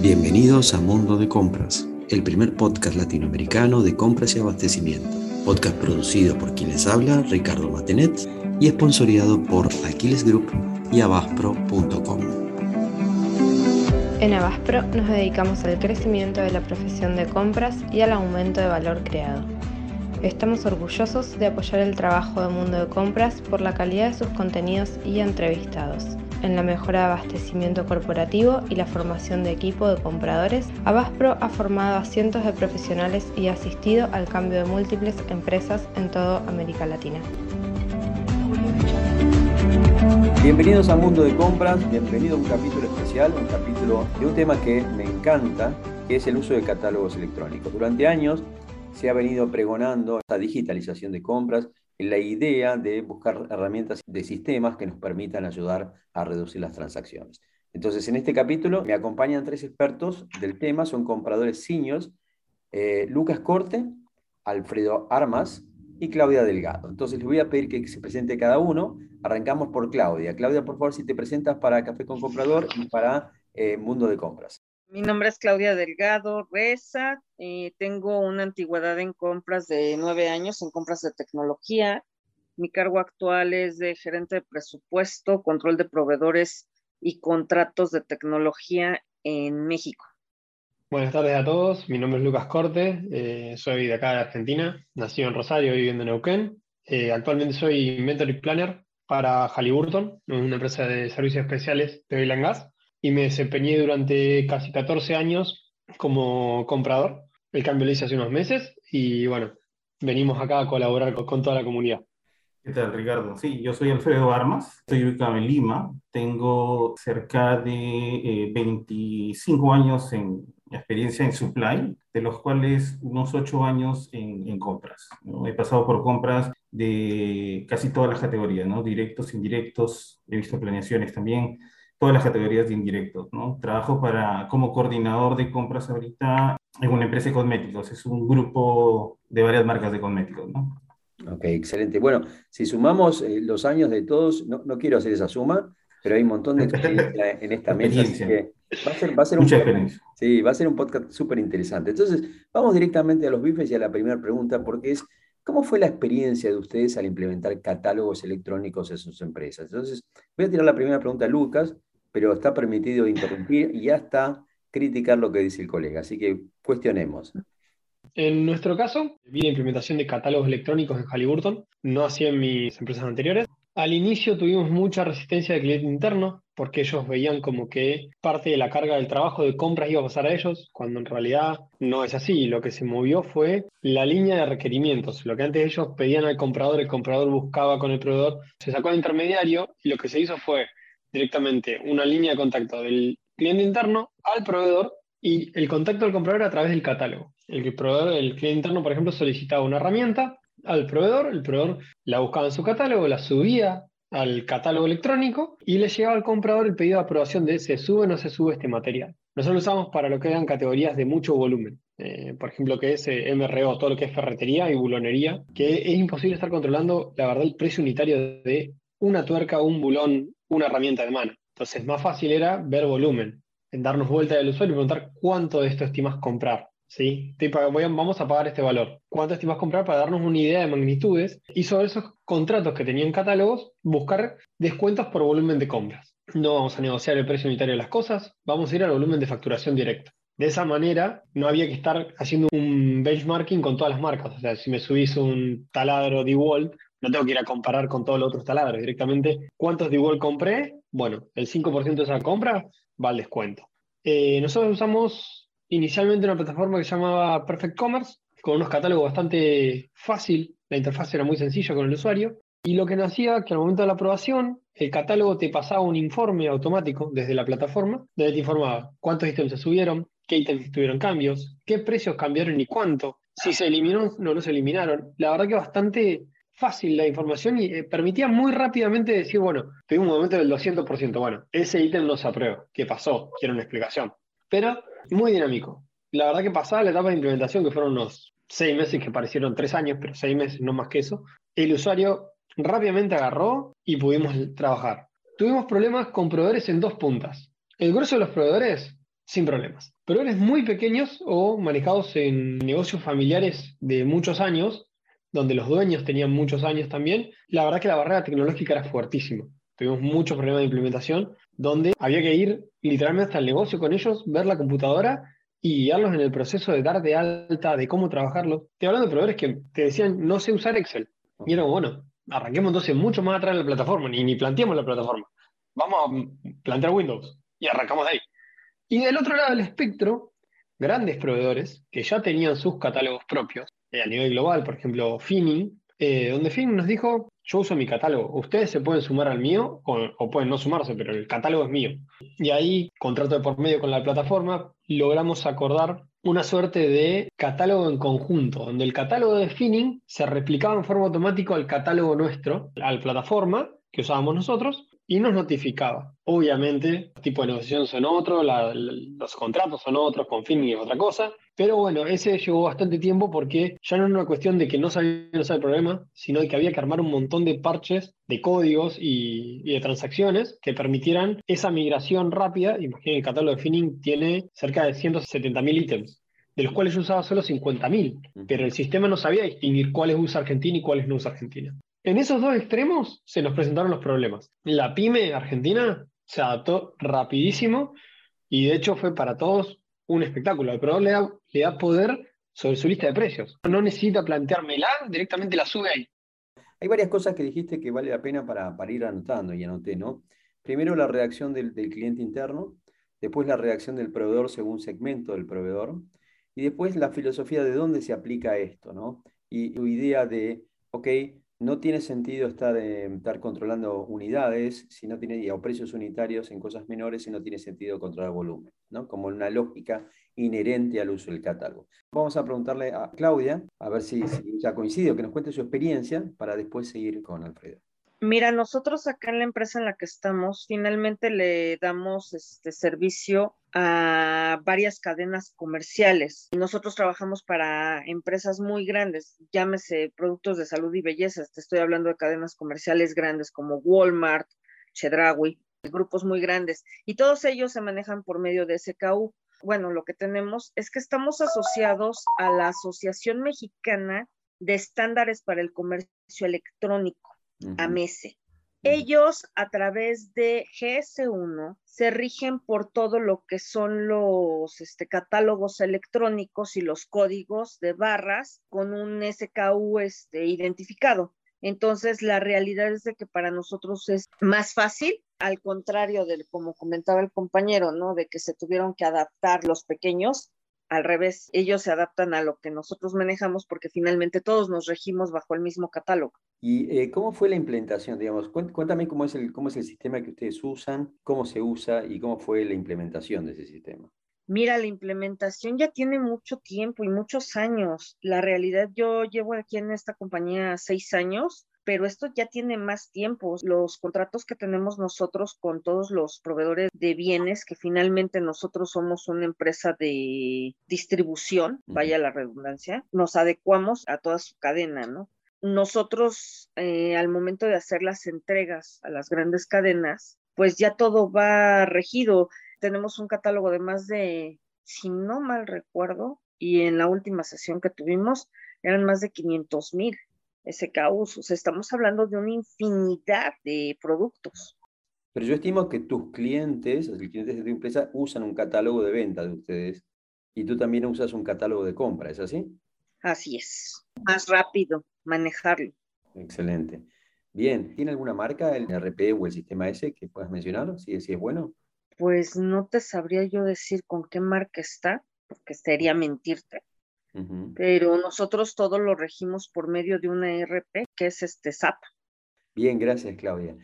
Bienvenidos a Mundo de Compras, el primer podcast latinoamericano de compras y abastecimiento. Podcast producido por quienes habla Ricardo Matenet y esponsoriado por Aquiles Group y abaspro.com. En Abaspro nos dedicamos al crecimiento de la profesión de compras y al aumento de valor creado. Estamos orgullosos de apoyar el trabajo de Mundo de Compras por la calidad de sus contenidos y entrevistados. En la mejora de abastecimiento corporativo y la formación de equipo de compradores, Abaspro ha formado a cientos de profesionales y ha asistido al cambio de múltiples empresas en toda América Latina. Bienvenidos a Mundo de Compras, bienvenido a un capítulo especial, un capítulo de un tema que me encanta, que es el uso de catálogos electrónicos. Durante años se ha venido pregonando esta digitalización de compras la idea de buscar herramientas de sistemas que nos permitan ayudar a reducir las transacciones. Entonces, en este capítulo me acompañan tres expertos del tema, son compradores seniors, eh, Lucas Corte, Alfredo Armas y Claudia Delgado. Entonces, les voy a pedir que se presente cada uno. Arrancamos por Claudia. Claudia, por favor, si te presentas para Café con Comprador y para eh, Mundo de Compras. Mi nombre es Claudia Delgado Reza. Eh, tengo una antigüedad en compras de nueve años, en compras de tecnología. Mi cargo actual es de gerente de presupuesto, control de proveedores y contratos de tecnología en México. Buenas tardes a todos, mi nombre es Lucas Corte, eh, soy de acá de Argentina, nacido en Rosario, viviendo en Neuquén. Eh, actualmente soy Mentor y Planner para Halliburton, una empresa de servicios especiales de oil and gas y me desempeñé durante casi 14 años como comprador. El cambio lo hice hace unos meses y bueno, venimos acá a colaborar con, toda la comunidad. ¿Qué tal, Ricardo? Sí, yo soy Alfredo Armas, estoy ubicado en Lima, tengo cerca de 25 eh, años en experiencia en supply, de los cuales unos 8 años en, en compras. He pasado por compras de casi todas las categorías, ¿no? directos, indirectos, he visto planeaciones también, todas las categorías de indirectos, ¿no? Trabajo para, como coordinador de compras ahorita en una empresa de cosméticos, es un grupo de varias marcas de cosméticos, ¿no? Ok, excelente. Bueno, si sumamos eh, los años de todos, no, no, quiero hacer esa suma, pero hay un montón de experiencia en esta mesa, así que va a ser, va a ser Mucha un, experiencia. Sí, va a ser un podcast súper interesante. Entonces, vamos directamente a los bifes y a la primera pregunta, porque es, ¿cómo fue la experiencia de ustedes al implementar catálogos electrónicos en sus empresas? Entonces, voy a tirar la primera pregunta a Lucas, pero está permitido interrumpir y hasta criticar lo que dice el colega. Así que cuestionemos. En nuestro caso, vi la implementación de catálogos electrónicos en Halliburton, no así en mis empresas anteriores. Al inicio tuvimos mucha resistencia de cliente interno porque ellos veían como que parte de la carga del trabajo de compras iba a pasar a ellos, cuando en realidad no es así. Lo que se movió fue la línea de requerimientos. Lo que antes ellos pedían al comprador, el comprador buscaba con el proveedor, se sacó al intermediario y lo que se hizo fue directamente una línea de contacto del cliente interno al proveedor y el contacto del comprador a través del catálogo. El, proveedor, el cliente interno, por ejemplo, solicitaba una herramienta al proveedor, el proveedor la buscaba en su catálogo, la subía al catálogo electrónico y le llegaba al comprador el pedido de aprobación de se sube o no se sube este material. Nosotros lo usamos para lo que eran categorías de mucho volumen. Eh, por ejemplo, que es eh, MRO, todo lo que es ferretería y bulonería, que es imposible estar controlando, la verdad, el precio unitario de una tuerca, un bulón, una herramienta de mano. Entonces, más fácil era ver volumen, en darnos vuelta del usuario y preguntar cuánto de esto estimas comprar. ¿Sí? vamos a pagar este valor. ¿Cuánto estimas comprar para darnos una idea de magnitudes? Y sobre esos contratos que tenían catálogos, buscar descuentos por volumen de compras. No vamos a negociar el precio unitario de las cosas, vamos a ir al volumen de facturación directo. De esa manera, no había que estar haciendo un benchmarking con todas las marcas. O sea, si me subís un taladro DeWalt, no tengo que ir a comparar con todos los otros taladros. Directamente, ¿cuántos DeWalt compré? Bueno, el 5% de esa compra va al descuento. Eh, nosotros usamos inicialmente una plataforma que se llamaba Perfect Commerce, con unos catálogos bastante fácil. La interfaz era muy sencilla con el usuario. Y lo que nos hacía que al momento de la aprobación, el catálogo te pasaba un informe automático desde la plataforma, donde te informaba cuántos ítems se subieron, qué ítems tuvieron cambios, qué precios cambiaron y cuánto, si se eliminaron o no, no se eliminaron. La verdad que bastante fácil la información y eh, permitía muy rápidamente decir, bueno, tuvimos un momento del 200%, bueno, ese ítem no se aprueba. ¿Qué pasó? Quiero una explicación. Pero muy dinámico. La verdad que pasaba la etapa de implementación, que fueron unos seis meses que parecieron tres años, pero seis meses, no más que eso, el usuario rápidamente agarró y pudimos trabajar. Tuvimos problemas con proveedores en dos puntas. El grueso de los proveedores, sin problemas. Proveedores muy pequeños o manejados en negocios familiares de muchos años, donde los dueños tenían muchos años también, la verdad que la barrera tecnológica era fuertísima. Tuvimos muchos problemas de implementación, donde había que ir literalmente hasta el negocio con ellos, ver la computadora y guiarlos en el proceso de dar de alta, de cómo trabajarlo. Estoy hablando de proveedores que te decían, no sé usar Excel. Y era bueno, arranquemos entonces mucho más atrás de la plataforma, ni, ni planteamos la plataforma. Vamos a plantear Windows y arrancamos de ahí. Y del otro lado del espectro, grandes proveedores que ya tenían sus catálogos propios, eh, a nivel global, por ejemplo, Finning, eh, donde Finning nos dijo, yo uso mi catálogo, ustedes se pueden sumar al mío o, pueden no sumarse, pero el catálogo es mío. Y ahí, contrato de por medio con la plataforma, logramos acordar una suerte de catálogo en conjunto, donde el catálogo de Finning se replicaba en forma automática al catálogo nuestro, a la plataforma que usábamos nosotros, y nos notificaba. Obviamente, los tipos de negociación son otros, los contratos son otros, con Finning es otra cosa, pero bueno, ese llevó bastante tiempo porque ya no era una cuestión de que no sabían usar el problema, sino de que había que armar un montón de parches, de códigos y, de transacciones que permitieran esa migración rápida. Imaginen, el catálogo de Finning tiene cerca de 170.000 ítems de los cuales yo usaba solo 50.000, pero el sistema no sabía distinguir cuáles usa Argentina y cuáles no usa Argentina. En esos dos extremos se nos presentaron los problemas. La pyme argentina se adaptó rapidísimo y de hecho fue para todos un espectáculo. Proveedor le da, le da poder sobre su lista de precios. No necesita planteármela, directamente la sube ahí. Hay varias cosas que dijiste que vale la pena para, para ir anotando y anoté, ¿no? Primero la reacción del, del cliente interno, después la reacción del proveedor según segmento del proveedor, y después la filosofía de dónde se aplica esto, ¿no? Y tu idea de, ok, no tiene sentido estar, eh, estar controlando unidades si no tiene, o precios unitarios en cosas menores si no tiene sentido controlar volumen, ¿no? como una lógica inherente al uso del catálogo. Vamos a preguntarle a Claudia, a ver si, ya coincide, que nos cuente su experiencia para después seguir con Alfredo. Mira, nosotros acá en la empresa en la que estamos, finalmente le damos este servicio a varias cadenas comerciales. Nosotros trabajamos para empresas muy grandes, llámese productos de salud y belleza. Te estoy hablando de cadenas comerciales grandes como Walmart, Chedraui, grupos muy grandes. Y todos ellos se manejan por medio de SKU. Bueno, lo que tenemos es que estamos asociados a la Asociación Mexicana de Estándares para el Comercio Electrónico a MESE. Ellos a través de GS1 se rigen por todo lo que son los este, catálogos electrónicos y los códigos de barras con un SKU este, identificado. Entonces, la realidad es de que para nosotros es más fácil, al contrario de como comentaba el compañero, ¿no? De que se tuvieron que adaptar los pequeños al revés, ellos se adaptan a lo que nosotros manejamos porque finalmente todos nos regimos bajo el mismo catálogo. ¿Y eh, cómo fue la implementación? Digamos, cuéntame cómo es, el, cómo es el sistema que ustedes usan, cómo se usa y cómo fue la implementación de ese sistema. Mira, la implementación ya tiene mucho tiempo y muchos años. La realidad, yo llevo aquí en esta compañía seis años pero esto ya tiene más tiempo. Los contratos que tenemos nosotros con todos los proveedores de bienes, que finalmente nosotros somos una empresa de distribución, vaya la redundancia, nos adecuamos a toda su cadena, ¿no? Nosotros, eh, al momento de hacer las entregas a las grandes cadenas, pues ya todo va regido. Tenemos un catálogo de más de, si no mal recuerdo, y en la última sesión que tuvimos eran más de 500 mil SKUs. O sea, estamos hablando de una infinidad de productos. Pero yo estimo que tus clientes, los clientes de tu empresa, usan un catálogo de venta de ustedes y tú también usas un catálogo de compra, ¿es así? Así es. Más rápido manejarlo. Excelente. Bien, ¿tiene alguna marca el RP o el sistema S que puedas mencionar? Si, si es bueno. Pues no te sabría yo decir con qué marca está, porque sería mentirte pero nosotros todo lo regimos por medio de una ERP que es este SAP. Bien, gracias Claudia.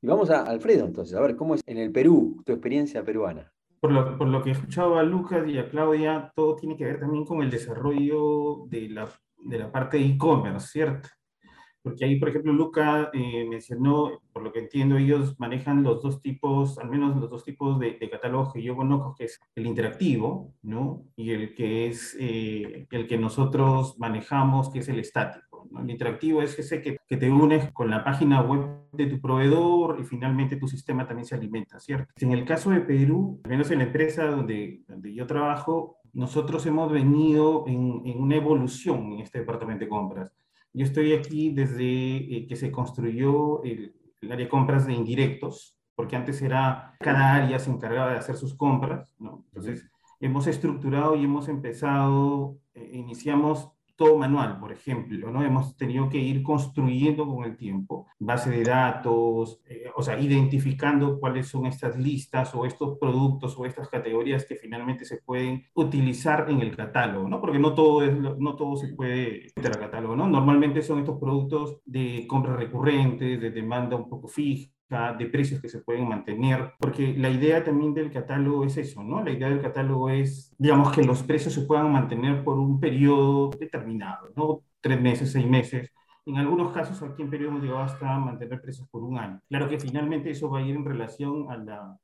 Y vamos a Alfredo entonces, a ver, ¿cómo es en el Perú tu experiencia peruana? Por lo, por lo que he escuchado a Lucas y a Claudia, todo tiene que ver también con el desarrollo de la, de la parte de e-commerce, ¿cierto? Porque ahí, por ejemplo, Luca eh, mencionó, por lo que entiendo, ellos manejan los dos tipos, al menos los dos tipos de, de catálogos que yo conozco, que es el interactivo, ¿no? Y el que es eh, el que nosotros manejamos, que es el estático, El interactivo es ese que, que, te unes con la página web de tu proveedor y finalmente tu sistema también se alimenta, ¿cierto? En el caso de Perú, al menos en la empresa donde, donde yo trabajo, nosotros hemos venido en, en una evolución en este departamento de compras. Yo estoy aquí desde eh, que se construyó el, el área de compras de indirectos, porque antes era cada área se encargaba de hacer sus compras, ¿no? Entonces, hemos estructurado y hemos empezado, eh, iniciamos todo manual, por ejemplo, ¿no? Hemos tenido que ir construyendo con el tiempo base de datos, eh, o sea, identificando cuáles son estas listas o estos productos o estas categorías que finalmente se pueden utilizar en el catálogo, ¿no? Porque no todo, es, no todo se puede meter al catálogo, ¿no? Normalmente son estos productos de compras recurrentes, de demanda un poco fija, de precios que se pueden mantener, porque la idea también del catálogo es eso, ¿no? La idea del catálogo es, digamos, que los precios se puedan mantener por un periodo determinado, ¿no? Tres meses, seis meses. En algunos casos aquí en Perú hemos llegado hasta mantener precios por un año. Claro que finalmente eso va a ir en relación a la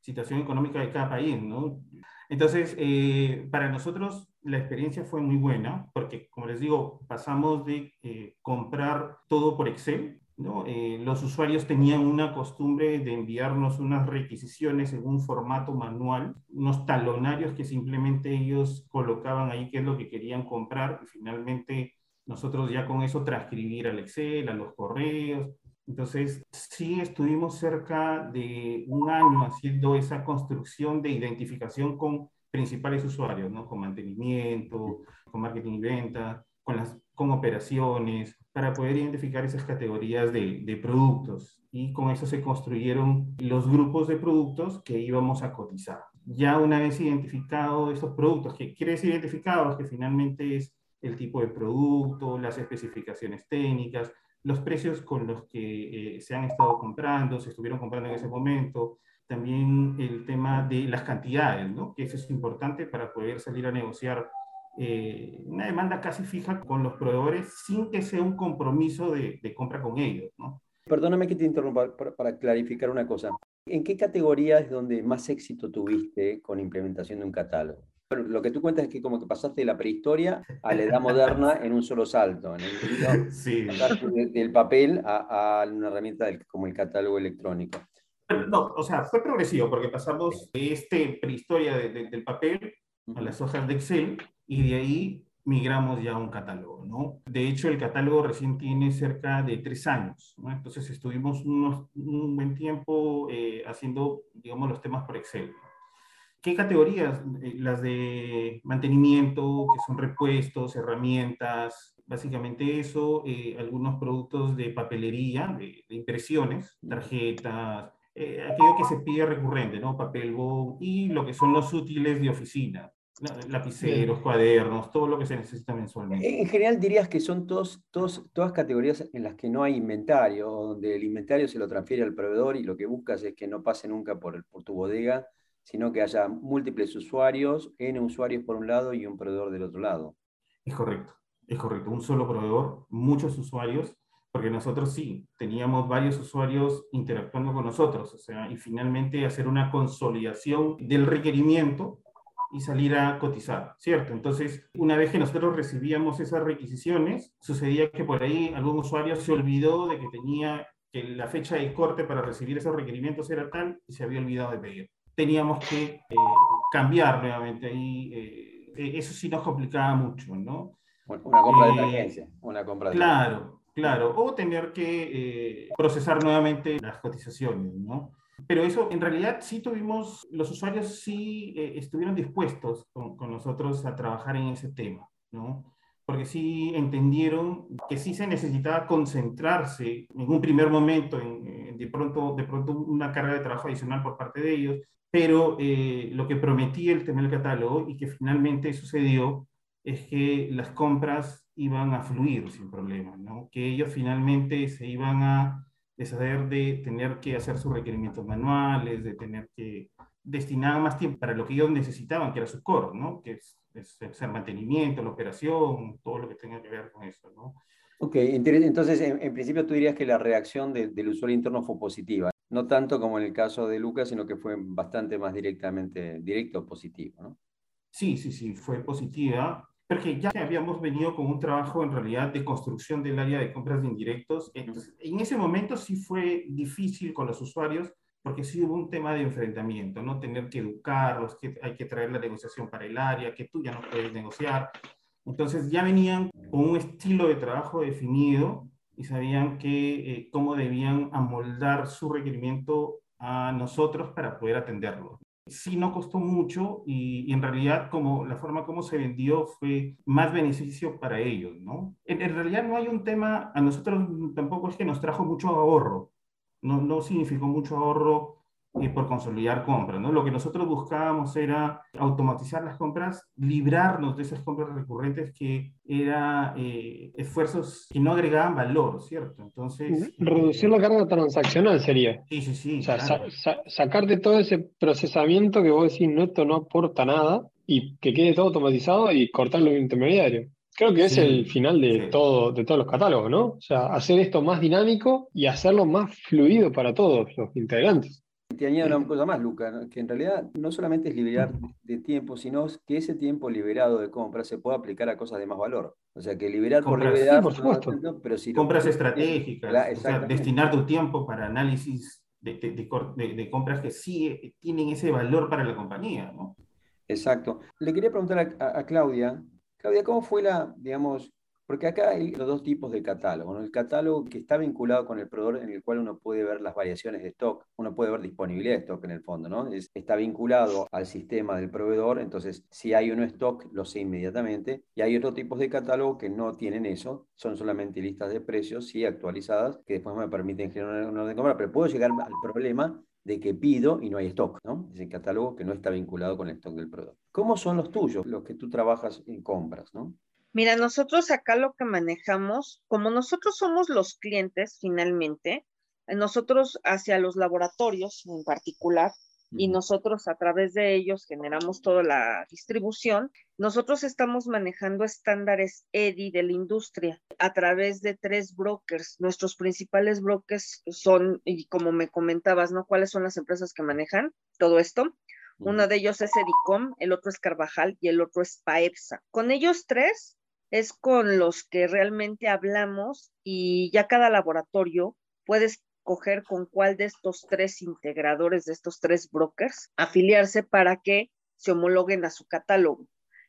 situación económica de cada país, ¿no? Entonces, eh, para nosotros la experiencia fue muy buena, porque como les digo, pasamos de eh, comprar todo por Excel ¿no? Eh, los usuarios tenían una costumbre de enviarnos unas requisiciones en un formato manual, unos talonarios que simplemente ellos colocaban ahí qué es lo que querían comprar y finalmente nosotros ya con eso transcribir al Excel, a los correos. Entonces, sí estuvimos cerca de un año haciendo esa construcción de identificación con principales usuarios, ¿no? Con mantenimiento, con marketing y venta, con, las, con operaciones, para poder identificar esas categorías de, productos. Y con eso se construyeron los grupos de productos que íbamos a cotizar. Ya una vez identificados estos productos, que quiere decir identificados, que finalmente es el tipo de producto, las especificaciones técnicas, los precios con los que eh, se han estado comprando, se estuvieron comprando en ese momento, también el tema de las cantidades, ¿no? que eso es importante para poder salir a negociar eh, una demanda casi fija con los proveedores sin que sea un compromiso de, de compra con ellos. ¿no? Perdóname que te interrumpa para, para, clarificar una cosa. ¿En qué categoría es donde más éxito tuviste con implementación de un catálogo? Lo que tú cuentas es que como que pasaste de la prehistoria a la edad moderna en un solo salto, en el sí. del, del papel a, a, una herramienta del, como el catálogo electrónico. No, o sea, fue progresivo porque pasamos de este prehistoria de, de, del papel a las hojas de Excel y de ahí migramos ya a un catálogo, ¿no? De hecho, el catálogo recién tiene cerca de tres años, ¿no? Entonces estuvimos unos, un buen tiempo eh, haciendo, digamos, los temas por Excel. ¿Qué categorías? Eh, las de mantenimiento, que son repuestos, herramientas, básicamente eso, eh, algunos productos de papelería, de, de impresiones, tarjetas, eh, aquello que se pide recurrente, ¿no? Papel, y lo que son los útiles de oficina, lapiceros, cuadernos, todo lo que se necesita mensualmente. En general dirías que son todos, todos, todas categorías en las que no hay inventario, donde el inventario se lo transfiere al proveedor y lo que buscas es que no pase nunca por, el, por tu bodega, sino que haya múltiples usuarios, N usuarios por un lado y un proveedor del otro lado. Es correcto, es correcto. Un solo proveedor, muchos usuarios, porque nosotros sí, teníamos varios usuarios interactuando con nosotros, o sea, y finalmente hacer una consolidación del requerimiento y salir a cotizar, ¿cierto? Entonces, una vez que nosotros recibíamos esas requisiciones, sucedía que por ahí algún usuario se olvidó de que tenía que la fecha de corte para recibir esos requerimientos era tal y se había olvidado de pedir. Teníamos que eh, cambiar nuevamente ahí, eh, e-, eso sí nos complicaba mucho, ¿no? Una compra de eh, emergencia, una compra de Claro, claro, o tener que procesar nuevamente las cotizaciones, ¿no? Pero eso, en realidad, sí tuvimos, los usuarios sí eh, estuvieron dispuestos con, nosotros a trabajar en ese tema, ¿no? Porque sí entendieron que sí se necesitaba concentrarse en un primer momento, en, en de, pronto, de pronto una carga de trabajo adicional por parte de ellos, pero eh, lo que prometía el tema del catálogo y que finalmente sucedió es que las compras iban a fluir sin problema, ¿no? Que ellos finalmente se iban a de saber de tener que hacer sus requerimientos manuales, de tener que destinar más tiempo para lo que ellos necesitaban, que era su core, ¿no? Que es, es, el mantenimiento, la operación, todo lo que tenga que ver con eso, ¿no? Ok, entonces en, en principio tú dirías que la reacción de, del usuario interno fue positiva, no tanto como en el caso de Lucas, sino que fue bastante más directamente, directo positivo, ¿no? Sí, sí, sí, fue positiva. Porque ya habíamos venido con un trabajo en realidad de construcción del área de compras de indirectos. Entonces, en ese momento sí fue difícil con los usuarios porque sí hubo un tema de enfrentamiento, ¿no? Tener que educarlos, que hay que traer la negociación para el área, que tú ya no puedes negociar. Entonces ya venían con un estilo de trabajo definido y sabían que, eh, cómo debían amoldar su requerimiento a nosotros para poder atenderlo sí no costó mucho y, en realidad como la forma como se vendió fue más beneficio para ellos, ¿no? En, realidad no hay un tema, a nosotros tampoco es que nos trajo mucho ahorro, no, no significó mucho ahorro eh, por consolidar compras, ¿no? Lo que nosotros buscábamos era automatizar las compras, librarnos de esas compras recurrentes que eran eh, esfuerzos que no agregaban valor, ¿cierto? Entonces... Reducir la carga transaccional sería. Sí, sí, sí. O sea, sacar de todo ese procesamiento que vos decís, no, esto no aporta nada, y que quede todo automatizado y cortar los intermediarios. Creo que es el final de, todo, de todos los catálogos, ¿no? O sea, hacer esto más dinámico y hacerlo más fluido para todos los integrantes. Te añado una cosa más, Luca, que en realidad no solamente es liberar de tiempo, sino que ese tiempo liberado de compra se pueda aplicar a cosas de más valor. O sea, que liberar por liberar, por supuesto. pero si compras estratégicas, o sea, destinar tu tiempo para análisis de, de, compras que sí tienen ese valor para la compañía, ¿no? Exacto. Le quería preguntar a, a Claudia, Claudia, ¿cómo fue la, digamos, porque acá hay los dos tipos de catálogo. El catálogo que está vinculado con el proveedor, en el cual uno puede ver las variaciones de stock, uno puede ver disponibilidad de stock en el fondo, ¿no? está vinculado al sistema del proveedor, entonces si hay uno stock, lo sé inmediatamente. Y hay otros tipos de catálogo que no tienen eso, son solamente listas de precios, sí actualizadas, que después me permiten generar una orden de compra, pero puedo llegar al problema de que pido y no hay stock, ¿no? Es el catálogo que no está vinculado con el stock del proveedor. ¿Cómo son los tuyos, los que tú trabajas en compras, ¿no? Mira, nosotros acá lo que manejamos, como nosotros somos los clientes finalmente, nosotros hacia los laboratorios en particular, y nosotros a través de ellos generamos toda la distribución, nosotros estamos manejando estándares EDI de la industria a través de tres brokers. Nuestros principales brokers son, y como me comentabas, ¿no? ¿Cuáles son las empresas que manejan todo esto? Uno de ellos es Edicom, el otro es Carvajal y el otro es Paepsa. Con ellos tres es con los que realmente hablamos y ya cada laboratorio puede escoger con cuál de estos tres integradores, de estos tres brokers, afiliarse para que se homologuen a su catálogo.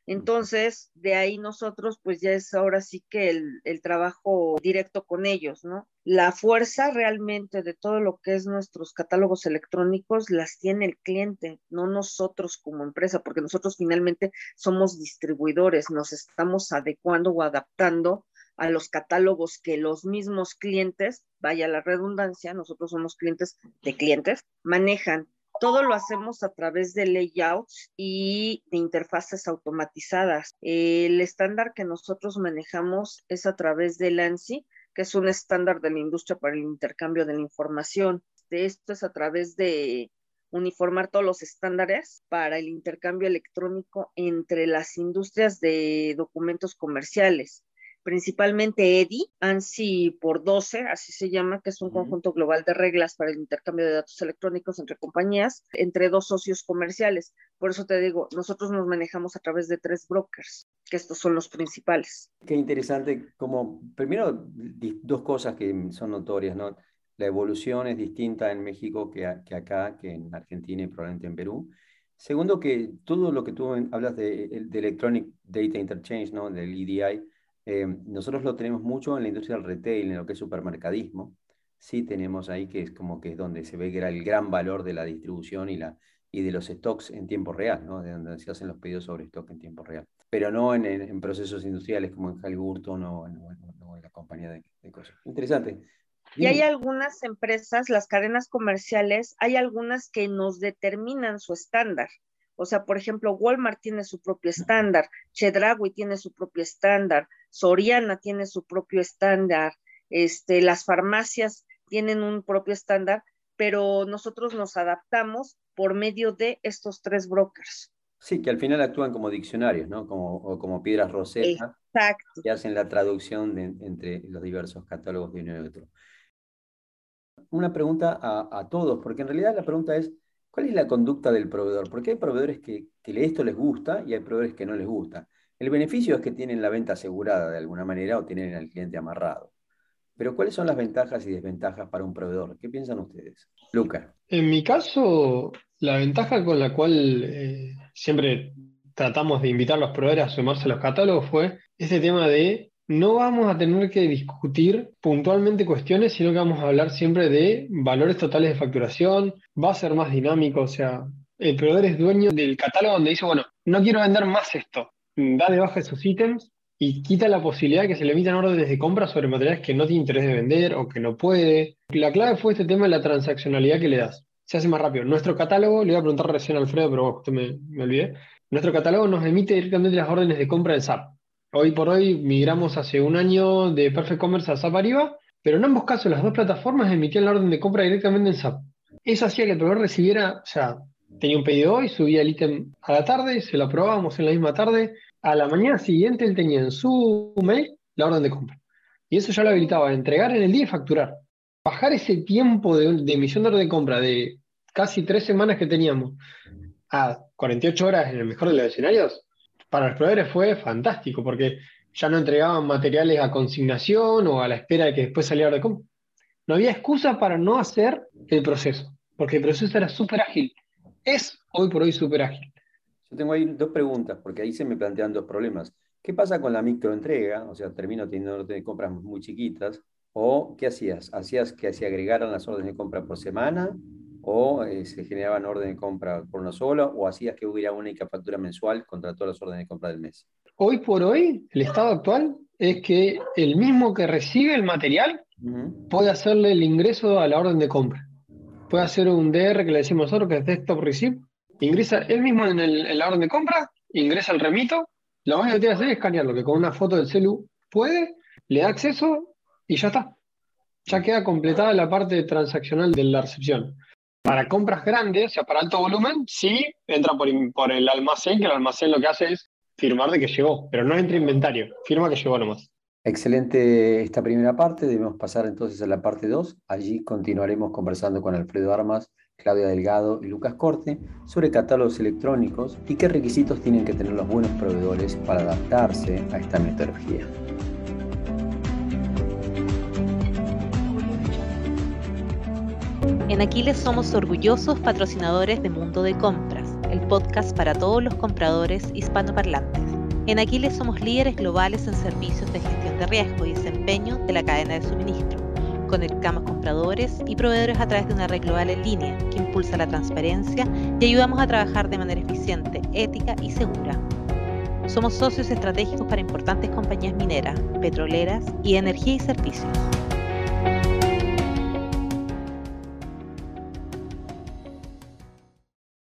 Entonces, de ahí nosotros, pues ya es ahora sí que el, trabajo directo con ellos, ¿no? La fuerza realmente de todo lo que es nuestros catálogos electrónicos las tiene el cliente, no nosotros como empresa, porque nosotros finalmente somos distribuidores, nos estamos adecuando o adaptando a los catálogos que los mismos clientes, vaya la redundancia, nosotros somos clientes de clientes, manejan todo lo hacemos a través de layouts y de interfaces automatizadas. El estándar que nosotros manejamos es a través del ANSI, que es un estándar de la industria para el intercambio de la información. Esto es a través de uniformar todos los estándares para el intercambio electrónico entre las industrias de documentos comerciales principalmente EDI, ANSI por 12, así se llama, que es un conjunto global de reglas para el intercambio de datos electrónicos entre compañías, entre dos socios comerciales. Por eso te digo, nosotros nos manejamos a través de tres brokers, que estos son los principales. Qué interesante, como primero dos cosas que son notorias, ¿no? La evolución es distinta en México que, que acá, que en Argentina y probablemente en Perú. Segundo, que todo lo que tú hablas de, de Electronic Data Interchange, ¿no? Del EDI, eh, nosotros lo tenemos mucho en la industria del retail, en lo que es supermercadismo. Sí tenemos ahí que es como que es donde se ve que era el gran valor de la distribución y, la, y de los stocks en tiempo real, ¿no? de donde se hacen los pedidos sobre stock en tiempo real. Pero no en, en, procesos industriales como en Halliburton o, en la compañía de, de cosas. Interesante. Y hay algunas empresas, las cadenas comerciales, hay algunas que nos determinan su estándar. O sea, por ejemplo, Walmart tiene su propio estándar, Chedraui tiene su propio estándar, Soriana tiene su propio estándar, este, las farmacias tienen un propio estándar, pero nosotros nos adaptamos por medio de estos tres brokers. Sí, que al final actúan como diccionarios, ¿no? Como, o como piedras rosetas. Exacto. Que hacen la traducción entre los diversos catálogos de uno y otro. Una pregunta a, a todos, porque en realidad la pregunta es, ¿Cuál es la conducta del proveedor? Porque hay proveedores que, esto les gusta y hay proveedores que no les gusta. El beneficio es que tienen la venta asegurada de alguna manera o tienen al cliente amarrado. Pero ¿cuáles son las ventajas y desventajas para un proveedor? ¿Qué piensan ustedes? Luca. En mi caso, la ventaja con la cual eh, siempre tratamos de invitar a los proveedores a sumarse a los catálogos fue este tema de no vamos a tener que discutir puntualmente cuestiones, sino que vamos a hablar siempre de valores totales de facturación, va a ser más dinámico, o sea, el proveedor es dueño del catálogo donde dice, bueno, no quiero vender más esto, da de baja sus ítems y quita la posibilidad de que se le emitan órdenes de compra sobre materiales que no tiene interés de vender o que no puede. La clave fue este tema de la transaccionalidad que le das. Se hace más rápido. Nuestro catálogo, le voy a preguntar recién a Alfredo, pero usted me, me olvidé. Nuestro catálogo nos emite directamente las órdenes de compra del SAP. Hoy por hoy migramos hace un año de Perfect Commerce a SAP Arriba, pero en ambos casos las dos plataformas emitían la orden de compra directamente en SAP. Eso hacía que el proveedor recibiera, o sea, tenía un pedido hoy, subía el ítem a la tarde, se lo aprobábamos en la misma tarde, a la mañana siguiente él tenía en su mail la orden de compra. Y eso ya lo habilitaba a entregar en el día y facturar. Bajar ese tiempo de, de emisión de orden de compra de casi tres semanas que teníamos a 48 horas en el mejor de los escenarios, para los proveedores fue fantástico, porque ya no entregaban materiales a consignación o a la espera de que después saliera de compra. No había excusa para no hacer el proceso, porque el proceso era súper ágil. Es hoy por hoy súper ágil. Yo tengo ahí dos preguntas, porque ahí se me plantean dos problemas. ¿Qué pasa con la microentrega? O sea, termino teniendo compras muy chiquitas. ¿O qué hacías? ¿Hacías que se agregaran las órdenes de compra por semana? ¿O eh, se generaban órdenes de compra por una sola? ¿O hacías que hubiera una única factura mensual contra todas las órdenes de compra del mes? Hoy por hoy, el estado actual es que el mismo que recibe el material uh -huh. puede hacerle el ingreso a la orden de compra. Puede hacer un DR que le decimos nosotros, que es Desktop Receipt, ingresa él mismo en, el, en, la orden de compra, ingresa el remito, lo único que tiene que hacer es escanearlo, que con una foto del celu puede, le da acceso y ya está. Ya queda completada la parte transaccional de la recepción. Para compras grandes, o sea, para alto volumen, sí entra por, el almacén, que el almacén lo que hace es firmar de que llegó, pero no entra inventario, firma que llegó nomás. Excelente esta primera parte, debemos pasar entonces a la parte 2. Allí continuaremos conversando con Alfredo Armas, Claudia Delgado y Lucas Corte sobre catálogos electrónicos y qué requisitos tienen que tener los buenos proveedores para adaptarse a esta metodología. En Aquiles somos orgullosos patrocinadores de Mundo de Compras, el podcast para todos los compradores hispanoparlantes. En Aquiles somos líderes globales en servicios de gestión de riesgo y desempeño de la cadena de suministro. Conectamos compradores y proveedores a través de una red global en línea que impulsa la transparencia y ayudamos a trabajar de manera eficiente, ética y segura. Somos socios estratégicos para importantes compañías mineras, petroleras y energía y servicios.